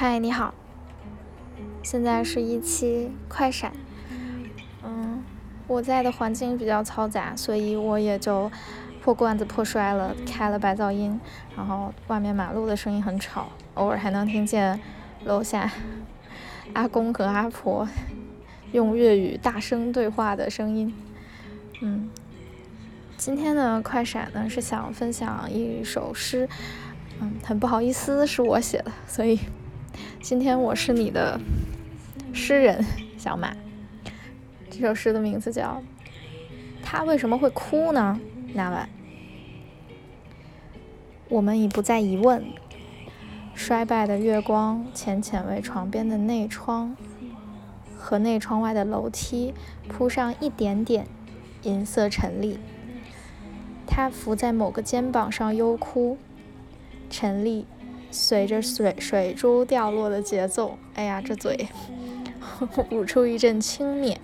嗨，你好，现在是一期快闪。嗯，我在的环境比较嘈杂，所以我也就破罐子破摔了，开了白噪音，然后外面马路的声音很吵，偶尔还能听见楼下阿公和阿婆用粤语大声对话的声音。嗯，今天的快闪呢是想分享一首诗，嗯，很不好意思是我写的，所以。今天我是你的诗人小马。这首诗的名字叫《他为什么会哭呢？》那晚，我们已不再疑问。衰败的月光浅浅为床边的内窗和内窗外的楼梯铺上一点点银色陈粒。他伏在某个肩膀上忧哭，陈粒。随着水水珠掉落的节奏，哎呀，这嘴 捂出一阵轻蔑。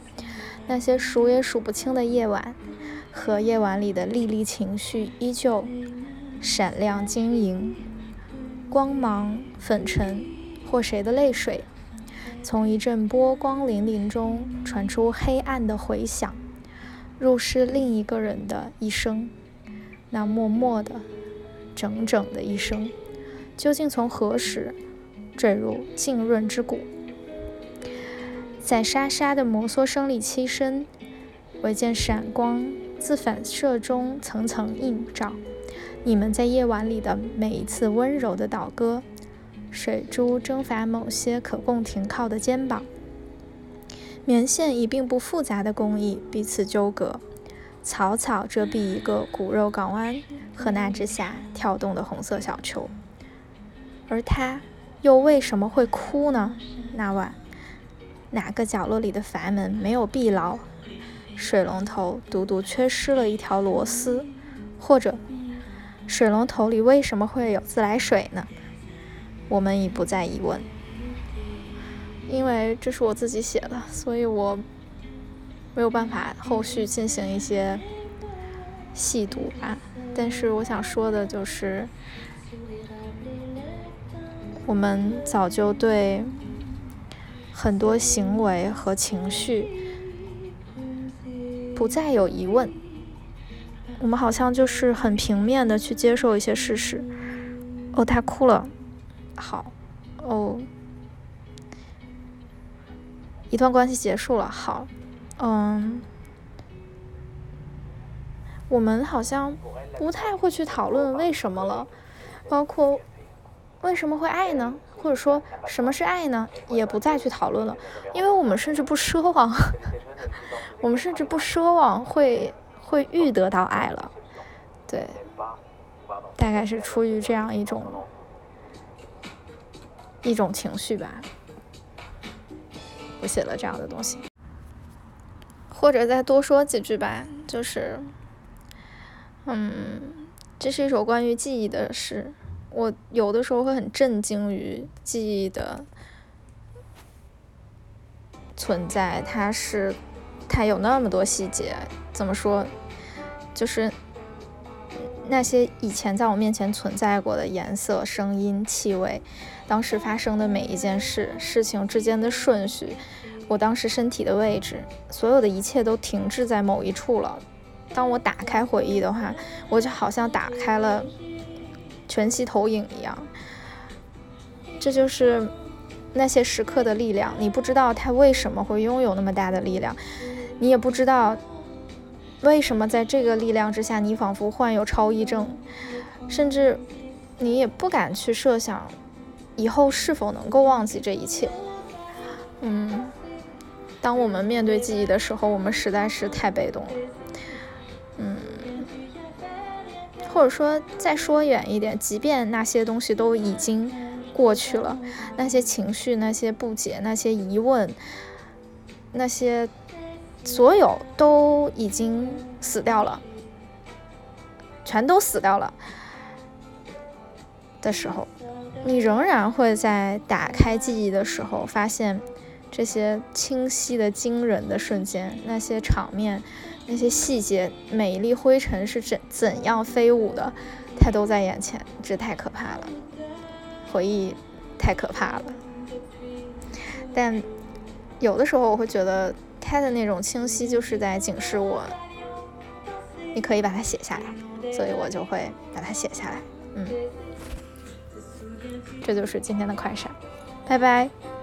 那些数也数不清的夜晚，和夜晚里的粒粒情绪依旧闪亮晶莹，光芒粉尘，或谁的泪水，从一阵波光粼粼中传出黑暗的回响，入是另一个人的一生，那默默的、整整的一生。究竟从何时坠入浸润之谷？在沙沙的摩挲声里栖身，唯见闪光自反射中层层映照。你们在夜晚里的每一次温柔的倒戈，水珠征伐某些可供停靠的肩膀。棉线以并不复杂的工艺彼此纠葛，草草遮蔽一个骨肉港湾和那之下跳动的红色小球。而他又为什么会哭呢？那晚，哪个角落里的阀门没有闭牢？水龙头独独缺失了一条螺丝，或者，水龙头里为什么会有自来水呢？我们已不再疑问，因为这是我自己写的，所以我没有办法后续进行一些细读啊。但是我想说的就是。我们早就对很多行为和情绪不再有疑问，我们好像就是很平面的去接受一些事实。哦，他哭了，好。哦，一段关系结束了，好。嗯，我们好像不太会去讨论为什么了，包括。为什么会爱呢？或者说什么是爱呢？也不再去讨论了，因为我们甚至不奢望，我们甚至不奢望会会遇得到爱了，对，大概是出于这样一种一种情绪吧，我写了这样的东西，或者再多说几句吧，就是，嗯，这是一首关于记忆的诗。我有的时候会很震惊于记忆的存在，它是它有那么多细节，怎么说？就是那些以前在我面前存在过的颜色、声音、气味，当时发生的每一件事、事情之间的顺序，我当时身体的位置，所有的一切都停滞在某一处了。当我打开回忆的话，我就好像打开了。全息投影一样，这就是那些时刻的力量。你不知道它为什么会拥有那么大的力量，你也不知道为什么在这个力量之下，你仿佛患有超忆症，甚至你也不敢去设想以后是否能够忘记这一切。嗯，当我们面对记忆的时候，我们实在是太被动了。或者说，再说远一点，即便那些东西都已经过去了，那些情绪、那些不解、那些疑问、那些所有都已经死掉了，全都死掉了的时候，你仍然会在打开记忆的时候，发现这些清晰的、惊人的瞬间，那些场面。那些细节，每一粒灰尘是怎怎样飞舞的，它都在眼前，这太可怕了。回忆太可怕了。但有的时候我会觉得它的那种清晰就是在警示我，你可以把它写下来，所以我就会把它写下来。嗯，这就是今天的快闪，拜拜。